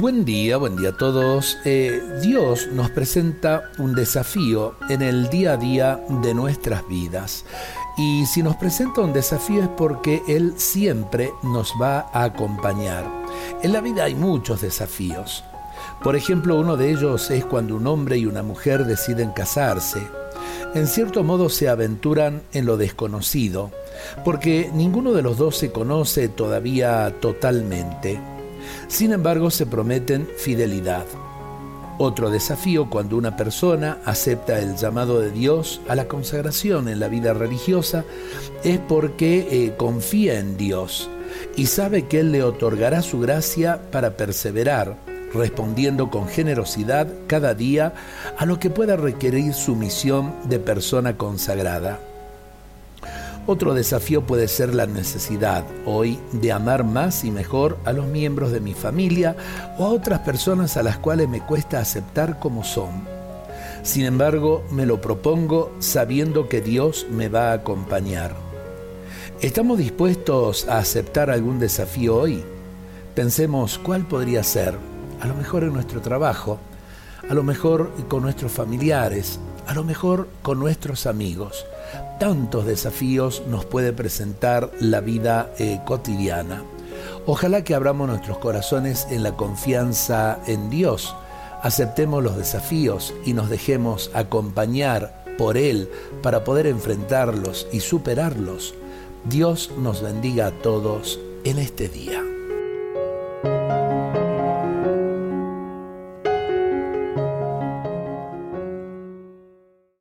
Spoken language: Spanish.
Buen día, buen día a todos. Eh, Dios nos presenta un desafío en el día a día de nuestras vidas. Y si nos presenta un desafío es porque Él siempre nos va a acompañar. En la vida hay muchos desafíos. Por ejemplo, uno de ellos es cuando un hombre y una mujer deciden casarse. En cierto modo se aventuran en lo desconocido, porque ninguno de los dos se conoce todavía totalmente. Sin embargo, se prometen fidelidad. Otro desafío cuando una persona acepta el llamado de Dios a la consagración en la vida religiosa es porque eh, confía en Dios y sabe que Él le otorgará su gracia para perseverar, respondiendo con generosidad cada día a lo que pueda requerir su misión de persona consagrada. Otro desafío puede ser la necesidad hoy de amar más y mejor a los miembros de mi familia o a otras personas a las cuales me cuesta aceptar como son. Sin embargo, me lo propongo sabiendo que Dios me va a acompañar. ¿Estamos dispuestos a aceptar algún desafío hoy? Pensemos cuál podría ser. A lo mejor en nuestro trabajo, a lo mejor con nuestros familiares, a lo mejor con nuestros amigos. Tantos desafíos nos puede presentar la vida eh, cotidiana. Ojalá que abramos nuestros corazones en la confianza en Dios, aceptemos los desafíos y nos dejemos acompañar por Él para poder enfrentarlos y superarlos. Dios nos bendiga a todos en este día.